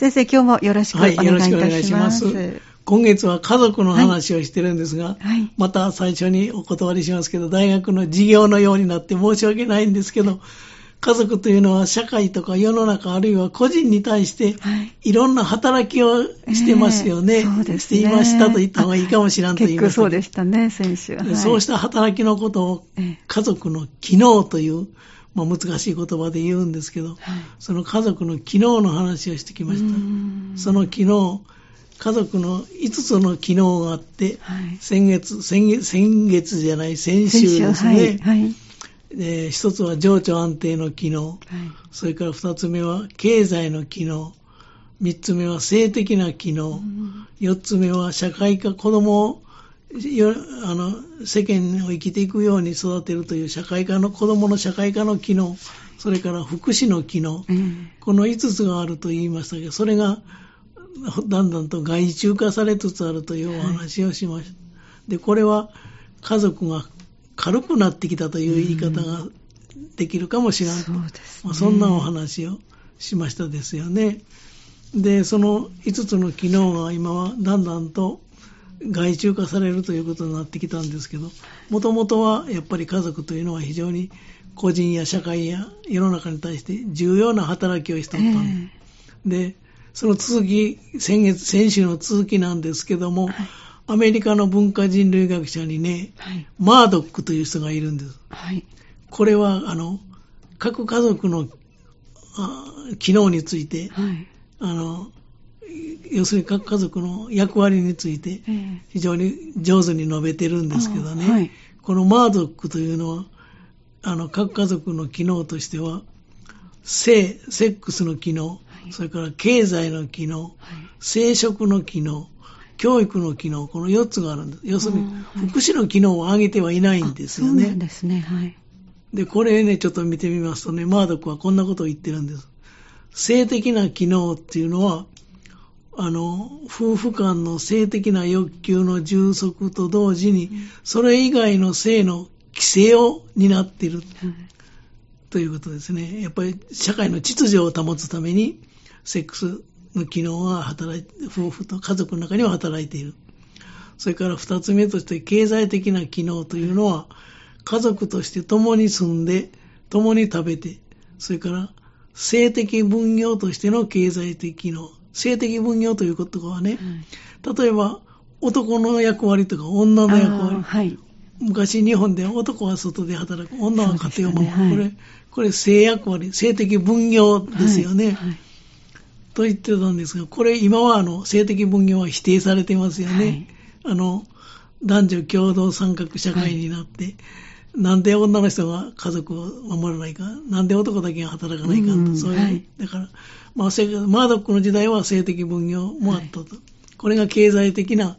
先生、今日もよろしくお願いいたします。はい、よろしくお願いします。今月は家族の話をしてるんですが、はい、また最初にお断りしますけど、大学の授業のようになって申し訳ないんですけど、家族というのは社会とか世の中あるいは個人に対してい。ろんな働きをしてますよね。えー、そうですね。していましたと言った方がいいかもしれんと言います。そうでしたね、先週、はい、そうした働きのことを家族の機能という、まあ、難しい言葉で言うんですけど、はい、その家族の機能の話をしてきました。その機能、家族の5つの機能があって、はい、先月先月、先月じゃない、先週ですね。はいえー、一つは情緒安定の機能、はい、それから二つ目は経済の機能、三つ目は性的な機能、四、つ目は社会科、子供をあの世間を生きていくように育てるという社会科の子供の社会科の機能、それから福祉の機能、うん、この5つがあると言いましたけど、それがだんだんと外注化されつつあるというお話をしました。はい、で、これは家族が軽くなってきたという言い方ができるかもしれない、うん、そ、ね、まあ、そんなお話をしましたですよね。で、その5つの機能が今はだんだんと外注化されるということになってきたんですけど、もともとはやっぱり家族というのは非常に個人や社会や世の中に対して重要な働きをしておったんで、えー、で、その続き、先月、先週の続きなんですけども、はいアメリカの文化人類学者にね、はい、マードックという人がいるんです。はい、これは、あの、各家族の機能について、はい、あの、要するに各家族の役割について、非常に上手に述べてるんですけどね、はい、このマードックというのは、あの、各家族の機能としては、性、セックスの機能、それから経済の機能、生殖の機能、教育の機能、この4つがあるんです。要するに、福祉の機能を上げてはいないんですよね。そうですね。はい。で、これね、ちょっと見てみますとね、マードックはこんなことを言ってるんです。性的な機能っていうのは、あの、夫婦間の性的な欲求の充足と同時に、それ以外の性の規制を担っている、ということですね。やっぱり社会の秩序を保つために、セックスの機能は働いて、夫婦と家族の中には働いている。それから二つ目として経済的な機能というのは、家族として共に住んで、共に食べて、それから性的分業としての経済的機能。性的分業ということはね、例えば男の役割とか女の役割。はい、昔日本で男は外で働く、女は家庭を守る。ねはい、これ、これ性役割、性的分業ですよね。はいと言ってたんですが、これ今はあの性的分業は否定されてますよね。はい、あの、男女共同参画社会になって、はい、なんで女の人が家族を守らないか、なんで男だけが働かないかそういう、はい、だから、まあ、マードックの時代は性的分業もあったと。これが経済的な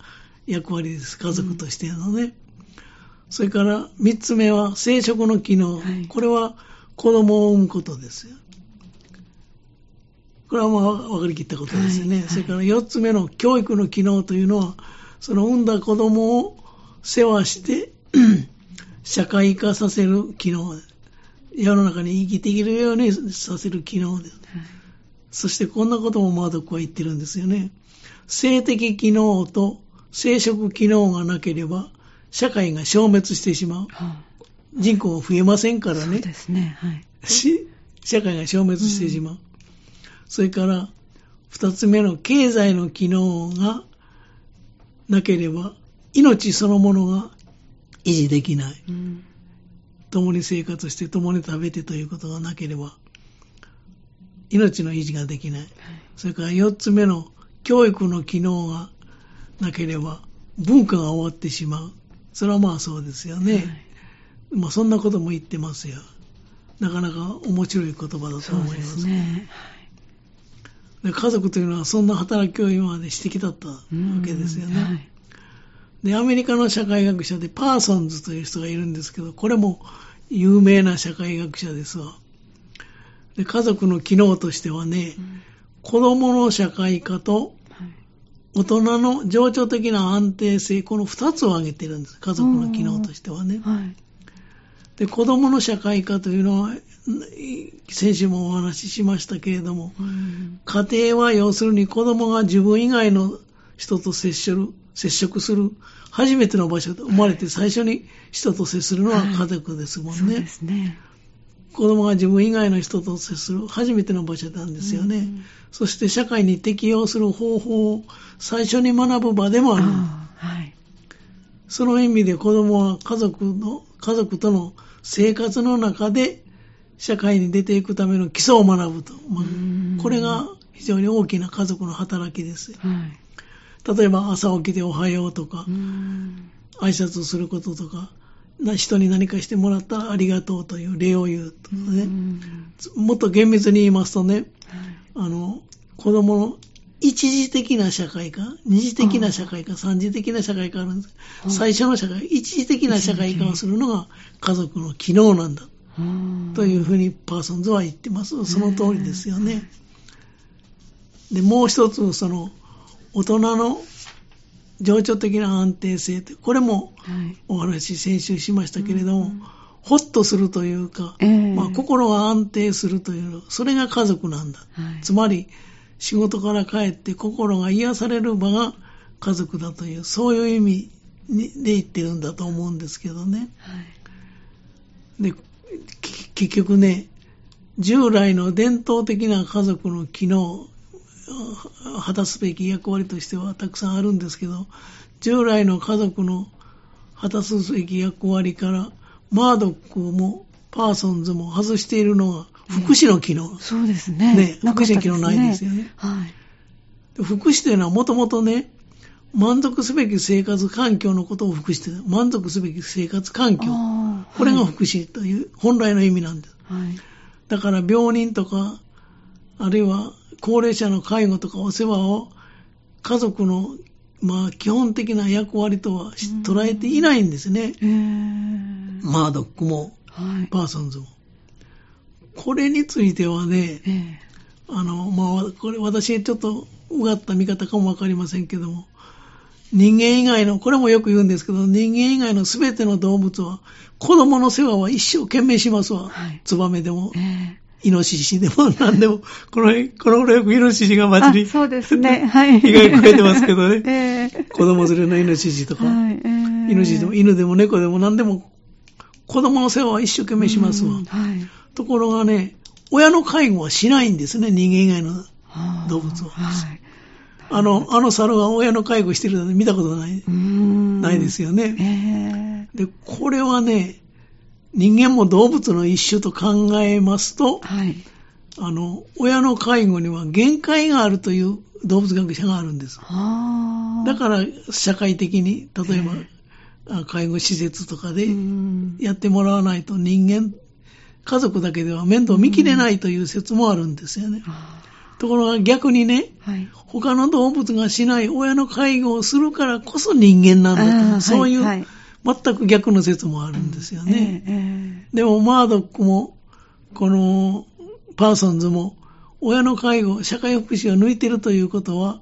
役割です。家族としてのね。うん、それから三つ目は生殖の機能。これは子供を産むことですよ。これはまあ分かりきったことですね。はいはい、それから4つ目の教育の機能というのは、その産んだ子供を世話して社会化させる機能世の中に生きていけるようにさせる機能です。はい、そしてこんなこともマードックは言ってるんですよね。性的機能と生殖機能がなければ社会が消滅してしまう。はあ、人口が増えませんからね。そうですね。はい。社会が消滅してしまう。うんそれから二つ目の経済の機能がなければ命そのものが維持できない。うん、共に生活して共に食べてということがなければ命の維持ができない。それから四つ目の教育の機能がなければ文化が終わってしまう。それはまあそうですよね。はい、まあそんなことも言ってますよ。なかなか面白い言葉だと思います。そうですね。で家族というのはそんな働きを今までしてきたったわけですよね。はい、で、アメリカの社会学者でパーソンズという人がいるんですけど、これも有名な社会学者ですわ。で家族の機能としてはね、うん、子供の社会化と大人の情緒的な安定性、この二つを挙げてるんです。家族の機能としてはね。はい、で、子供の社会化というのは、先週もお話ししましたけれども、家庭は要するに子供が自分以外の人と接する、接触する初めての場所で生まれて最初に人と接するのは家族ですもんね。はい、そうですね。子供が自分以外の人と接する初めての場所なんですよね。うん、そして社会に適応する方法を最初に学ぶ場でもある。あはい、その意味で子供は家族の、家族との生活の中で社会に出ていくための基礎を学ぶと。まあ、これが非常に大きな家族の働きです。はい例えば朝起きておはようとか、挨拶することとか、人に何かしてもらったらありがとうという礼を言うとかね。もっと厳密に言いますとね、あの、子供の一時的な社会化、二次的な社会化、三次的な社会化あるんです。最初の社会、一時的な社会化をするのが家族の機能なんだ。というふうにパーソンズは言ってます。その通りですよね。で、もう一つ、その、大人の情緒的な安定性って、これもお話先週しましたけれども、はいほっとするというか、えー、まあ、心が安定するという、それが家族なんだ。はい、つまり、仕事から帰って心が癒される場が家族だという、そういう意味で言ってるんだと思うんですけどね。はい、で、結局ね、従来の伝統的な家族の機能、果たすべき役割としてはたくさんあるんですけど、従来の家族の果たすべき役割から、マードックもパーソンズも外しているのが福祉の機能。そうですね。ね、福祉の機能ないですよね。はい。福祉というのはもともとね、満足すべき生活環境のことを福祉という。満足すべき生活環境。これが福祉という本来の意味なんです。はい、だから病人とか、あるいは高齢者の介護とかお世話を家族のまあ基本的な役割とは捉えていないんですね。マー。ドックも、はい、パーソンズも。これについてはね、あの、まあ、これ私ちょっとうがった見方かもわかりませんけども、人間以外の、これもよく言うんですけど、人間以外のすべての動物は、子供の世話は一生懸命しますわ。はい、ツバメでも、えイノシシでも何でも、この、この頃よくイノシシが街に。そうですね。はい。被害かけてますけどね。えー、子供連れのイノシシとか。はいえー、イノシシでも犬でも猫でも何でも、子供の世話は一生懸命しますわ。はい、ところがね、親の介護はしないんですね、人間以外の動物は。はい、あの、あの猿が親の介護してるの見たことない、ないですよね、えー。で、これはね、人間も動物の一種と考えますと、はい、あの、親の介護には限界があるという動物学者があるんです。だから、社会的に、例えば、介護施設とかでやってもらわないと人間、家族だけでは面倒見きれないという説もあるんですよね。ところが逆にね、はい、他の動物がしない親の介護をするからこそ人間なんだと、そういう、はいはい全く逆の説もあるんですよね。えーえー、でも、マードックも、この、パーソンズも、親の介護、社会福祉を抜いてるということは、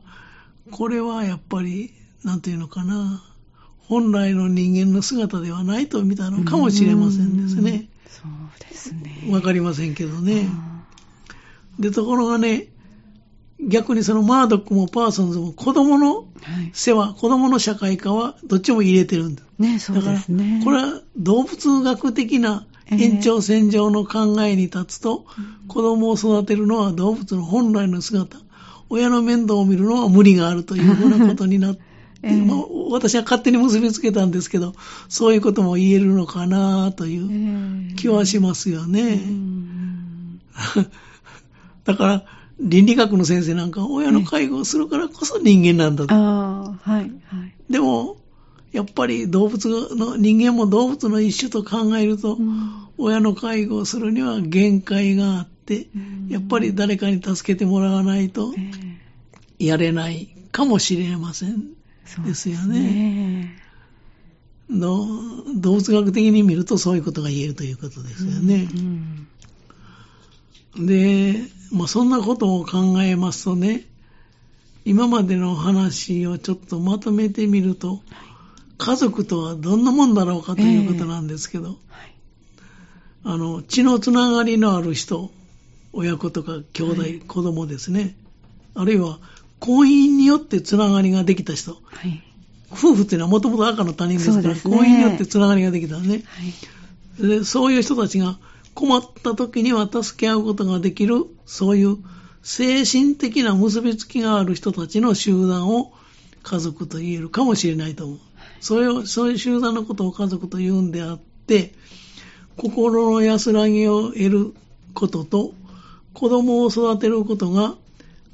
これはやっぱり、なんていうのかな、本来の人間の姿ではないと見たのかもしれませんですね。そうですね。わかりませんけどね。で、ところがね、逆にそのマードックもパーソンズも子供の世話、はい、子供の社会化はどっちも入れてるんだ。ね、そうですね。だから、これは動物学的な延長線上の考えに立つと、えー、子供を育てるのは動物の本来の姿、親の面倒を見るのは無理があるというふうなことになって、えーまあ、私は勝手に結びつけたんですけど、そういうことも言えるのかなという気はしますよね。えー、だから、倫理学の先生なんか親の介護をするからこそ人間なんだと。あはいはい、でも、やっぱり動物の、人間も動物の一種と考えると、うん、親の介護をするには限界があって、うん、やっぱり誰かに助けてもらわないと、やれないかもしれません。ですよね。動物学的に見るとそういうことが言えるということですよね。うんうん、で、まあ、そんなことを考えますとね、今までの話をちょっとまとめてみると、家族とはどんなもんだろうかということなんですけど、えーはい、あの、血のつながりのある人、親子とか兄弟、はい、子供ですね。あるいは、婚姻によってつながりができた人。はい、夫婦っていうのはもともと赤の他人ですから、ね、婚姻によってつながりができたね、はい、で。そういう人たちが困った時には助け合うことができる、そういう精神的な結びつきがある人たちの集団を家族と言えるかもしれないと思う。それを、そういう集団のことを家族と言うんであって、心の安らぎを得ることと、子供を育てることが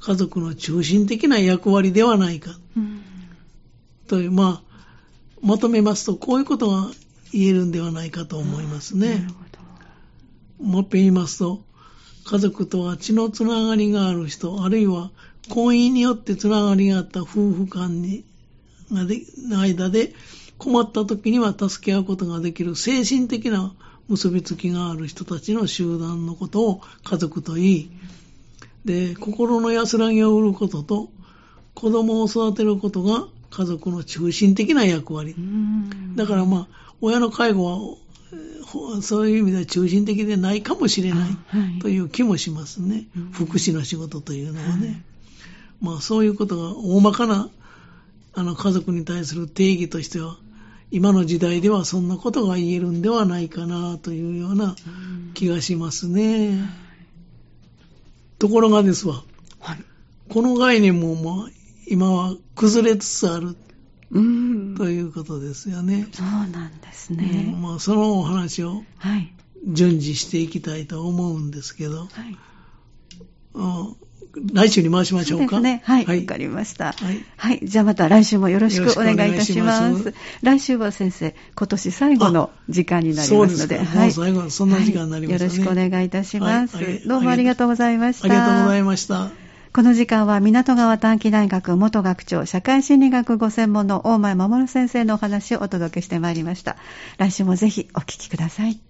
家族の中心的な役割ではないか。うん、という、まあ、まとめますと、こういうことが言えるんではないかと思いますね。もっぺん言いますと、家族とは血のつながりがある人、あるいは婚姻によってつながりがあった夫婦間に、の間で困った時には助け合うことができる精神的な結びつきがある人たちの集団のことを家族と言い、で、心の安らぎを売ることと、子供を育てることが家族の中心的な役割。だからまあ、親の介護はそういう意味では中心的でないかもしれないという気もしますね。はい、福祉の仕事というのはね。はい、まあそういうことが大まかなあの家族に対する定義としては、今の時代ではそんなことが言えるんではないかなというような気がしますね。ところがですわ、はい、この概念もまあ今は崩れつつある。うん、ということですよね。そうなんですね。うん、まあ、そのお話を順次していきたいと思うんですけど、はいうん来週に回しましょうか。そうね。はい。わ、はい、かりました。はい。はい。じゃあまた来週もよろしくお願いいたします。来週は先生、今年最後の時間になりますので。はい。もう最後、そんな時間になりますね、よろしくお願いいたします、はい。どうもありがとうございました。ありがとうございました。この時間は港川短期大学元学長社会心理学ご専門の大前守先生のお話をお届けしてまいりました。来週もぜひお聞きください。